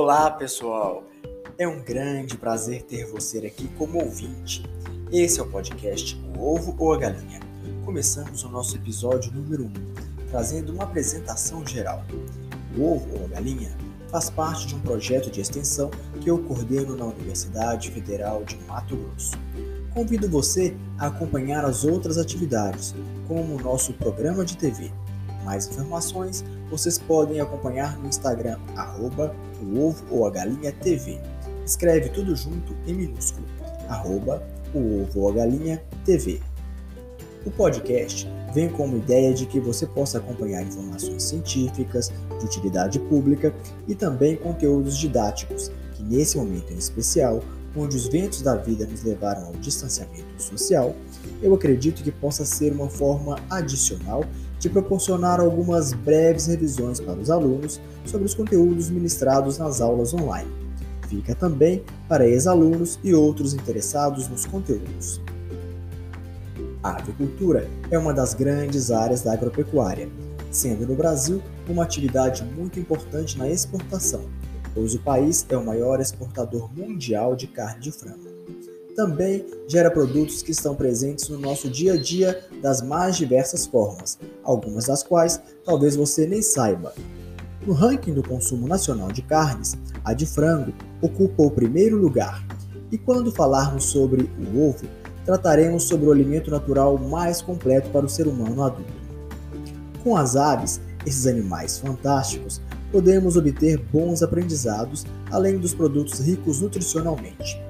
Olá, pessoal! É um grande prazer ter você aqui como ouvinte. Esse é o podcast O Ovo ou a Galinha. Começamos o nosso episódio número 1, trazendo uma apresentação geral. O Ovo ou a Galinha faz parte de um projeto de extensão que eu coordeno na Universidade Federal de Mato Grosso. Convido você a acompanhar as outras atividades, como o nosso programa de TV. Mais informações vocês podem acompanhar no Instagram, arroba o ovo ou a galinha TV. Escreve tudo junto em minúsculo, arroba o ovo ou a galinha TV. O podcast vem com uma ideia de que você possa acompanhar informações científicas, de utilidade pública e também conteúdos didáticos, que nesse momento em especial, onde os ventos da vida nos levaram ao distanciamento social, eu acredito que possa ser uma forma adicional de proporcionar algumas breves revisões para os alunos sobre os conteúdos ministrados nas aulas online. Fica também para ex-alunos e outros interessados nos conteúdos. A avicultura é uma das grandes áreas da agropecuária, sendo no Brasil uma atividade muito importante na exportação, pois o país é o maior exportador mundial de carne de frango também gera produtos que estão presentes no nosso dia a dia das mais diversas formas, algumas das quais talvez você nem saiba. No ranking do consumo nacional de carnes, a de frango ocupa o primeiro lugar. E quando falarmos sobre o ovo, trataremos sobre o alimento natural mais completo para o ser humano adulto. Com as aves, esses animais fantásticos, podemos obter bons aprendizados, além dos produtos ricos nutricionalmente.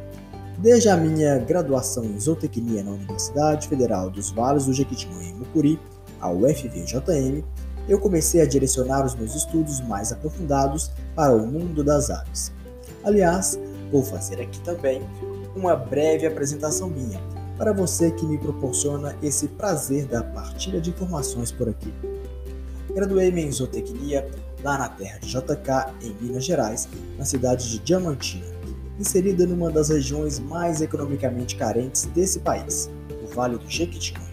Desde a minha graduação em zootecnia na Universidade Federal dos Vales do Jequitinhonha em Mucuri, a UFVJM, eu comecei a direcionar os meus estudos mais aprofundados para o mundo das aves. Aliás, vou fazer aqui também uma breve apresentação minha, para você que me proporciona esse prazer da partilha de informações por aqui. Graduei-me em zootecnia lá na terra de JK, em Minas Gerais, na cidade de Diamantina inserida numa das regiões mais economicamente carentes desse país, o Vale do Jequitinhonha.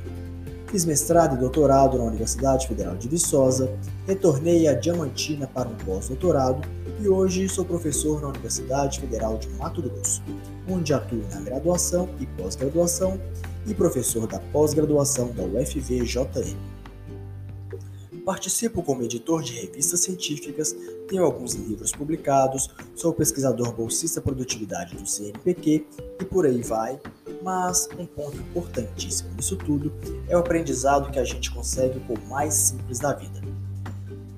Fiz mestrado e doutorado na Universidade Federal de Viçosa, retornei a Diamantina para um pós-doutorado e hoje sou professor na Universidade Federal de Mato Grosso, onde atuo na graduação e pós-graduação e professor da pós-graduação da UFVJM. Participo como editor de revistas científicas, tenho alguns livros publicados, sou pesquisador bolsista produtividade do CNPq e por aí vai. Mas um ponto importantíssimo nisso tudo é o aprendizado que a gente consegue com o mais simples da vida.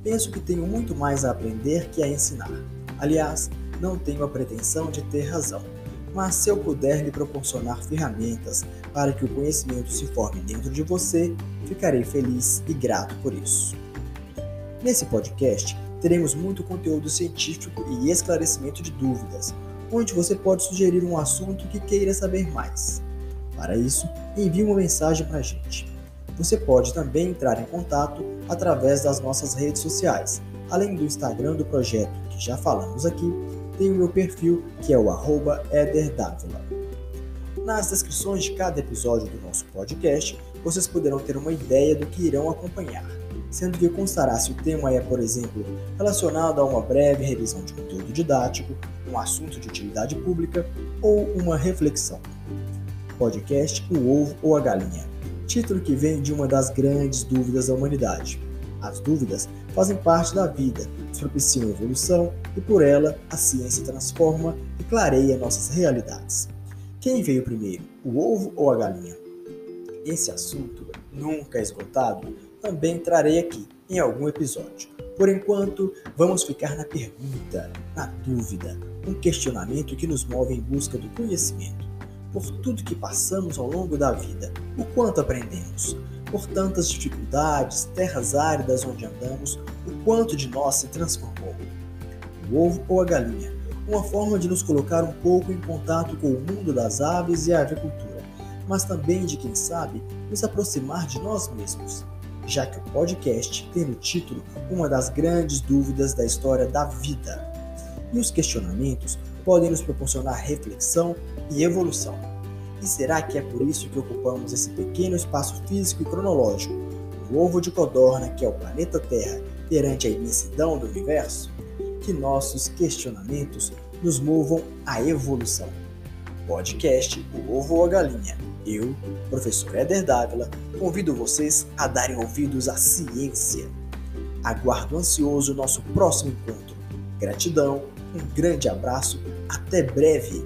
Penso que tenho muito mais a aprender que a ensinar. Aliás, não tenho a pretensão de ter razão, mas se eu puder lhe proporcionar ferramentas para que o conhecimento se forme dentro de você, ficarei feliz e grato por isso. Nesse podcast, teremos muito conteúdo científico e esclarecimento de dúvidas, onde você pode sugerir um assunto que queira saber mais. Para isso, envie uma mensagem para a gente. Você pode também entrar em contato através das nossas redes sociais, além do Instagram do projeto, que já falamos aqui, tem o meu perfil, que é o arroba ederdávila. Nas descrições de cada episódio do nosso podcast, vocês poderão ter uma ideia do que irão acompanhar, sendo que constará se o tema é, por exemplo, relacionado a uma breve revisão de conteúdo didático, um assunto de utilidade pública ou uma reflexão. Podcast O Ovo ou a Galinha título que vem de uma das grandes dúvidas da humanidade. As dúvidas fazem parte da vida, propiciam evolução e por ela a ciência transforma e clareia nossas realidades. Quem veio primeiro, o ovo ou a galinha? Esse assunto, nunca esgotado, também trarei aqui em algum episódio. Por enquanto, vamos ficar na pergunta, na dúvida, um questionamento que nos move em busca do conhecimento. Por tudo que passamos ao longo da vida, o quanto aprendemos? Por tantas dificuldades, terras áridas onde andamos, o quanto de nós se transformou? O ovo ou a galinha? Uma forma de nos colocar um pouco em contato com o mundo das aves e a agricultura, mas também de, quem sabe, nos aproximar de nós mesmos já que o podcast tem no título uma das grandes dúvidas da história da vida. E os questionamentos podem nos proporcionar reflexão e evolução. E será que é por isso que ocupamos esse pequeno espaço físico e cronológico, o ovo de codorna que é o planeta Terra, perante a imensidão do universo? Que nossos questionamentos nos movam à evolução. Podcast O Ovo ou a Galinha. Eu, professor Éder Dávila, convido vocês a darem ouvidos à ciência. Aguardo ansioso o nosso próximo encontro. Gratidão, um grande abraço, até breve!